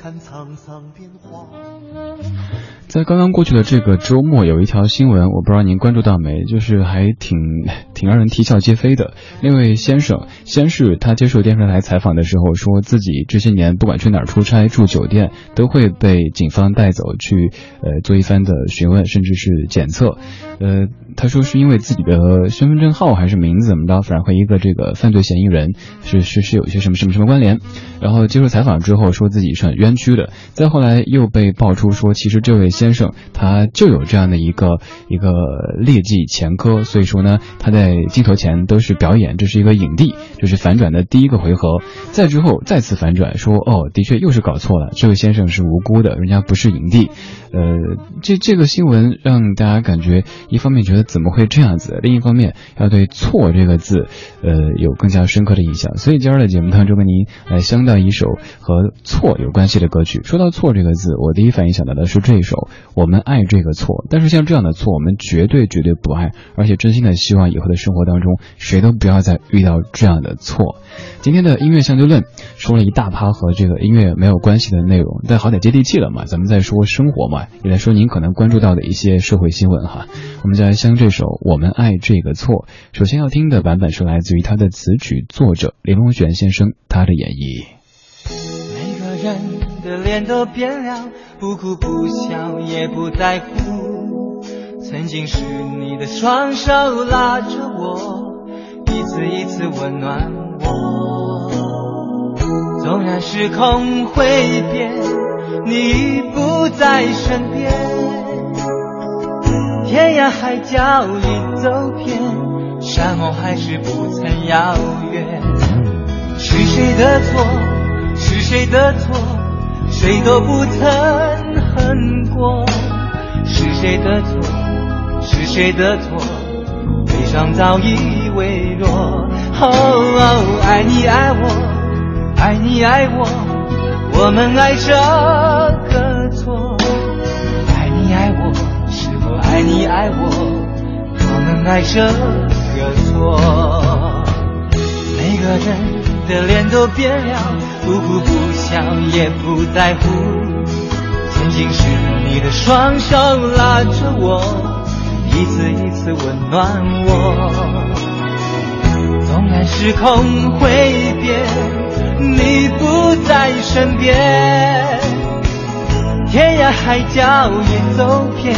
看沧桑变化。在刚刚过去的这个周末，有一条新闻，我不知道您关注到没，就是还挺 挺让人啼笑皆非的。那位先生，先是他接受电视台采访的时候，说自己这些年不管去哪儿出差、住酒店，都会被警方带走去呃做一番的询问，甚至是检测。呃，他说是因为自己的身份证号还是名字怎么着，反而和一个这个犯罪嫌疑人是是是有一些什么什么什么关联。然后接受采访之后说自己是冤屈的，再后来又被爆出说，其实这位先生他就有这样的一个一个劣迹前科，所以说呢，他在镜头前都是表演，这是一个影帝，这是反转的第一个回合。再之后再次反转说，哦，的确又是搞错了，这位先生是无辜的，人家不是影帝。呃，这这个新闻让大家感觉，一方面觉得怎么会这样子，另一方面要对“错”这个字，呃，有更加深刻的印象。所以今儿的节目当中，跟您来相到一首和“错”有关系的歌曲。说到“错”这个字，我第一反应想到的是这一首《我们爱这个错》。但是像这样的错，我们绝对绝对不爱，而且真心的希望以后的生活当中，谁都不要再遇到这样的错。今天的音乐相对论说了一大趴和这个音乐没有关系的内容，但好歹接地气了嘛，咱们在说生活嘛，也在说您可能关注到的一些社会新闻哈。我们就来相这首《我们爱这个错》。首先要听的版本是来自于他的词曲作者林隆璇先生他的演绎。人的脸都变了，不哭不笑也不在乎。曾经是你的双手拉着我，一次一次温暖我。纵然时空会变，你已不在身边，天涯海角已走遍，山盟还是不曾遥远。是谁的错？是谁的错？谁都不曾恨过。是谁的错？是谁的错？悲伤早已微弱。哦，爱你爱我，爱你爱我，我们爱这个错。爱你爱我，是否爱你爱我，我们爱这个错。每个人。的脸都变了，不哭不笑也不在乎。曾经是你的双手拉着我，一次一次温暖我。纵然时空会变，你不在身边，天涯海角也走遍，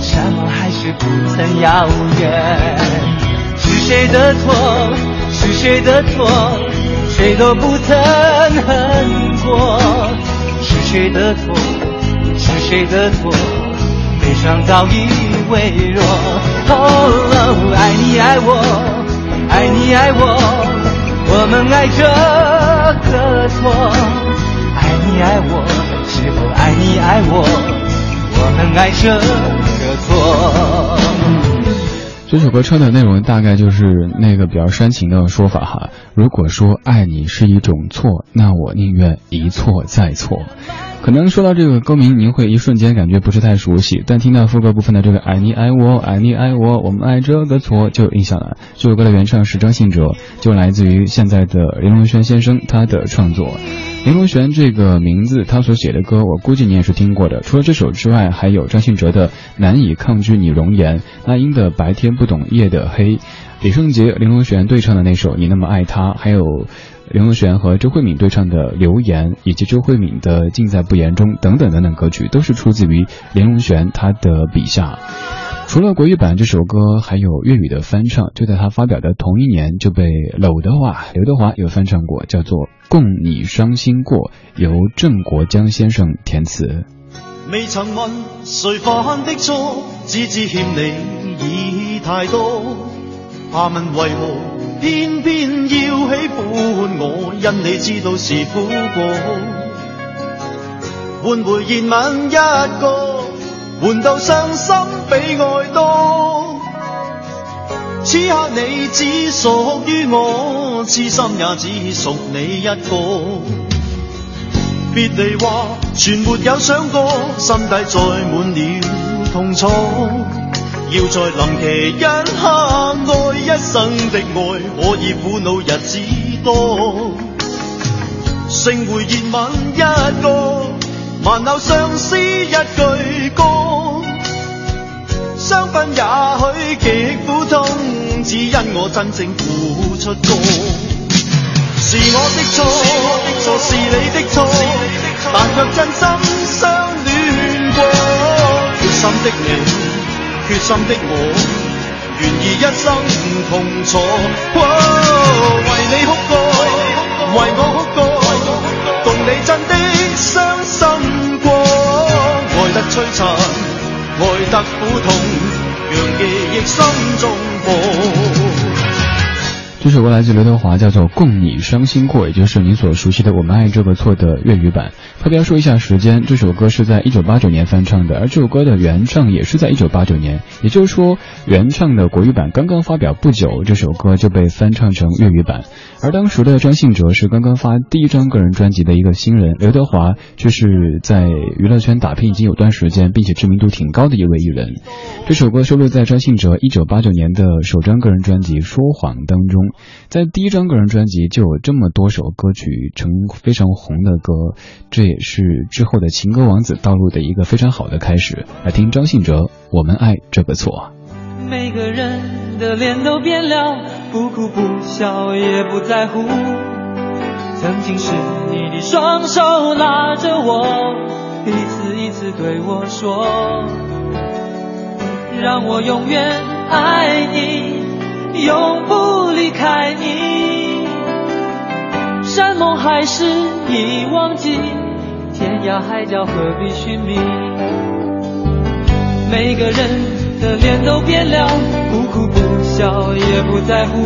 山盟海誓不曾遥远。是谁的错？是谁的错？谁都不曾恨过，是谁的错？是谁的错？悲伤早已微弱。哦，爱你爱我，爱你爱我，我们爱这个错。爱你爱我，是否爱你爱我？我们爱这个错。这首歌唱的内容大概就是那个比较煽情的说法哈。如果说爱你是一种错，那我宁愿一错再错。可能说到这个歌名，您会一瞬间感觉不是太熟悉，但听到副歌部分的这个“爱你爱我，爱你爱我，我们爱这个错”就有印象了。这首歌的原唱是张信哲，就来自于现在的林隆轩先生他的创作。林隆璇这个名字，他所写的歌，我估计你也是听过的。除了这首之外，还有张信哲的《难以抗拒你容颜》，那英的《白天不懂夜的黑》，李圣杰、林隆璇对唱的那首《你那么爱他》，还有林隆璇和周慧敏对唱的《留言》，以及周慧敏的《尽在不言中》等等等等歌曲，都是出自于林隆璇他的笔下。除了国语版这首歌，还有粤语的翻唱。就在他发表的同一年，就被娄德华、刘德华有翻唱过，叫做《共你伤心过》，由郑国江先生填词。未曾问谁犯的错，只知欠你已太多。怕问为何偏偏要喜欢我？因你知道是苦果。换回热吻一个，换到伤心此刻你只属于我，痴心也只属你一个。别离话全没有想过，心底载满了痛楚。要在临期一刻爱一生的爱，可以苦恼日子多。剩回热吻一个，万偶相思一句歌。相分也许极苦痛，只因我真正付出过。是我的错，错是你的错，但却真心相恋过。决心的你，决心的我，愿意一生同坐。为你哭过，为我哭得苦痛，让记忆心中。这首歌来自刘德华，叫做《共你伤心过》，也就是你所熟悉的《我们爱这个错》的粤语版。特别要说一下时间，这首歌是在一九八九年翻唱的，而这首歌的原唱也是在一九八九年。也就是说，原唱的国语版刚刚发表不久，这首歌就被翻唱成粤语版。而当时的张信哲是刚刚发第一张个人专辑的一个新人，刘德华却是在娱乐圈打拼已经有段时间，并且知名度挺高的一位艺人。这首歌收录在张信哲一九八九年的首张个人专辑《说谎》当中。在第一张个人专辑就有这么多首歌曲成非常红的歌，这也是之后的情歌王子道路的一个非常好的开始。来听张信哲《我们爱这个错》。每个人的脸都变了，不哭不笑也不在乎。曾经是你的双手拉着我，一次一次对我说，让我永远爱你。永不离开你，山盟海誓已忘记，天涯海角何必寻觅？每个人的脸都变了，不哭不笑也不在乎。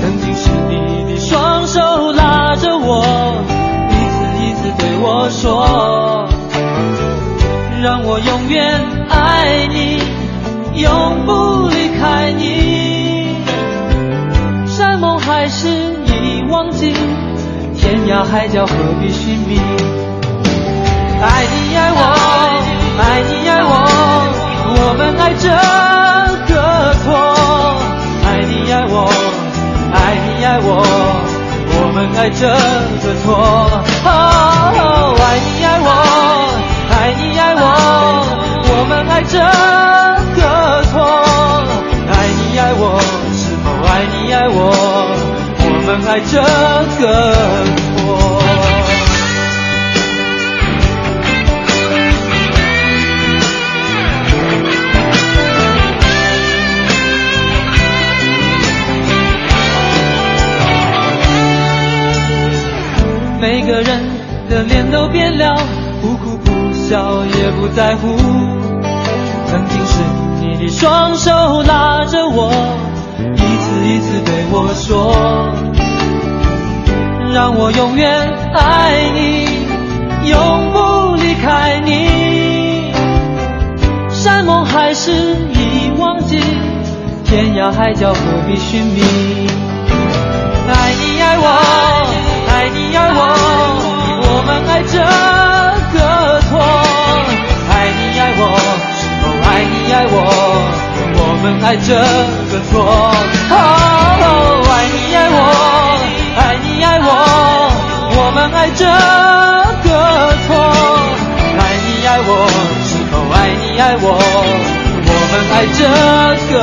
曾经是你的双手拉着我，一次一次对我说，让我永远爱你，永不离天涯海角何必寻觅？爱你爱我，爱你爱我，我们爱这个错。爱你爱我，爱你爱我，我们爱这个错。爱你爱我，爱你爱我，我们爱这个错。爱你爱我，是否爱你爱我？我们爱这个在乎。曾经是你的双手拉着我，一次一次对我说。让我永远爱你，永不离开你。山盟海誓已忘记，天涯海角何必寻觅？爱你爱我，爱你爱我，我们爱这爱这个错。爱你爱我。爱你爱我，我们爱这个错。爱你爱我，是否爱你爱我，我们爱这个